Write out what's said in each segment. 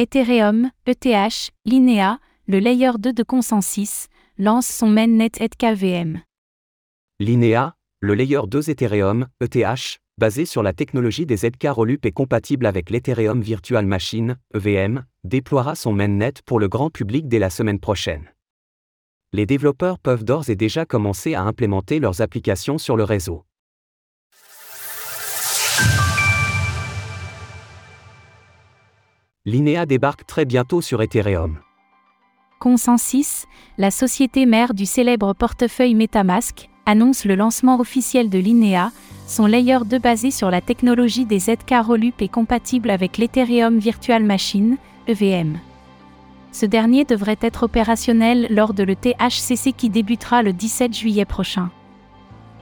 Ethereum, ETH, Linea, le layer 2 de Consensus, lance son mainnet ETHKVM. Linea, le layer 2 Ethereum, ETH, basé sur la technologie des ZK Rollup et compatible avec l'Ethereum Virtual Machine, EVM, déploiera son mainnet pour le grand public dès la semaine prochaine. Les développeurs peuvent d'ores et déjà commencer à implémenter leurs applications sur le réseau. Linea débarque très bientôt sur Ethereum. Consensus, la société mère du célèbre portefeuille MetaMask, annonce le lancement officiel de Linea, son layer 2 basé sur la technologie des ZK Rollup et compatible avec l'Ethereum Virtual Machine, EVM. Ce dernier devrait être opérationnel lors de l'ETHCC qui débutera le 17 juillet prochain.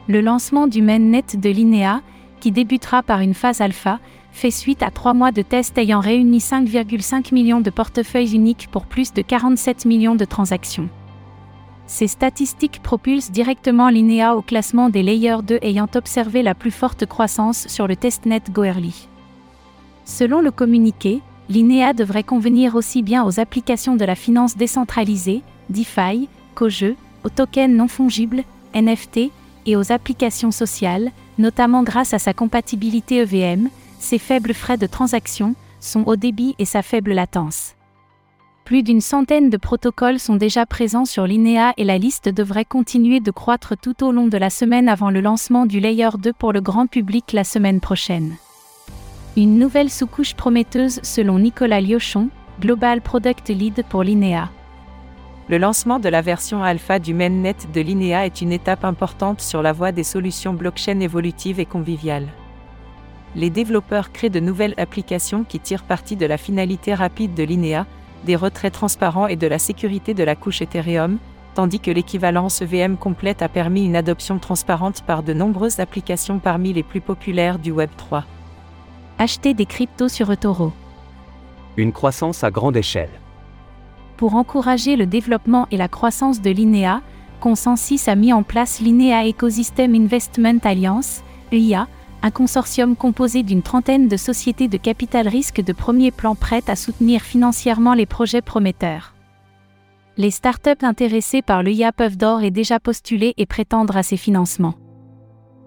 Le lancement du mainnet de Linea, qui débutera par une phase alpha, fait suite à trois mois de tests ayant réuni 5,5 millions de portefeuilles uniques pour plus de 47 millions de transactions. Ces statistiques propulsent directement l'INEA au classement des layers 2 ayant observé la plus forte croissance sur le testnet Goerli. Selon le communiqué, l'INEA devrait convenir aussi bien aux applications de la finance décentralisée, DeFi, qu'aux jeux, aux tokens non fongibles, NFT, et aux applications sociales, notamment grâce à sa compatibilité EVM, ses faibles frais de transaction, son haut débit et sa faible latence. Plus d'une centaine de protocoles sont déjà présents sur l'INEA et la liste devrait continuer de croître tout au long de la semaine avant le lancement du Layer 2 pour le grand public la semaine prochaine. Une nouvelle sous-couche prometteuse selon Nicolas Liochon, Global Product Lead pour l'INEA. Le lancement de la version alpha du mainnet de l'INEA est une étape importante sur la voie des solutions blockchain évolutives et conviviales les développeurs créent de nouvelles applications qui tirent parti de la finalité rapide de l'INEA, des retraits transparents et de la sécurité de la couche Ethereum, tandis que l'équivalence EVM complète a permis une adoption transparente par de nombreuses applications parmi les plus populaires du Web3. Acheter des cryptos sur eToro. Une croissance à grande échelle. Pour encourager le développement et la croissance de l'INEA, Consensus a mis en place l'INEA Ecosystem Investment Alliance, EIA, un consortium composé d'une trentaine de sociétés de capital risque de premier plan prêtes à soutenir financièrement les projets prometteurs. Les startups intéressées par l'EIA peuvent d'or et déjà postuler et prétendre à ces financements.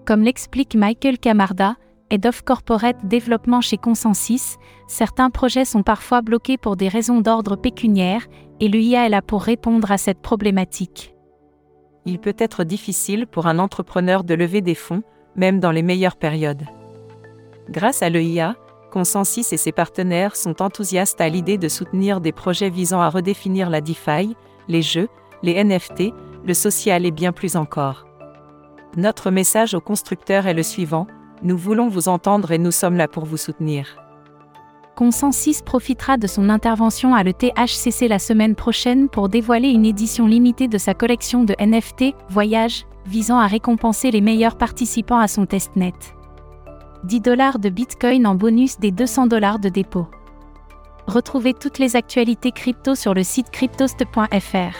Comme l'explique Michael Camarda, Head of Corporate Développement chez Consensus, certains projets sont parfois bloqués pour des raisons d'ordre pécuniaire, et l'EIA est là pour répondre à cette problématique. Il peut être difficile pour un entrepreneur de lever des fonds, même dans les meilleures périodes. Grâce à l'EIA, Consensus et ses partenaires sont enthousiastes à l'idée de soutenir des projets visant à redéfinir la DeFi, les jeux, les NFT, le social et bien plus encore. Notre message aux constructeurs est le suivant, nous voulons vous entendre et nous sommes là pour vous soutenir. Consensus profitera de son intervention à l'ETHCC la semaine prochaine pour dévoiler une édition limitée de sa collection de NFT, voyages, visant à récompenser les meilleurs participants à son testnet. 10 dollars de Bitcoin en bonus des 200 dollars de dépôt. Retrouvez toutes les actualités crypto sur le site cryptost.fr.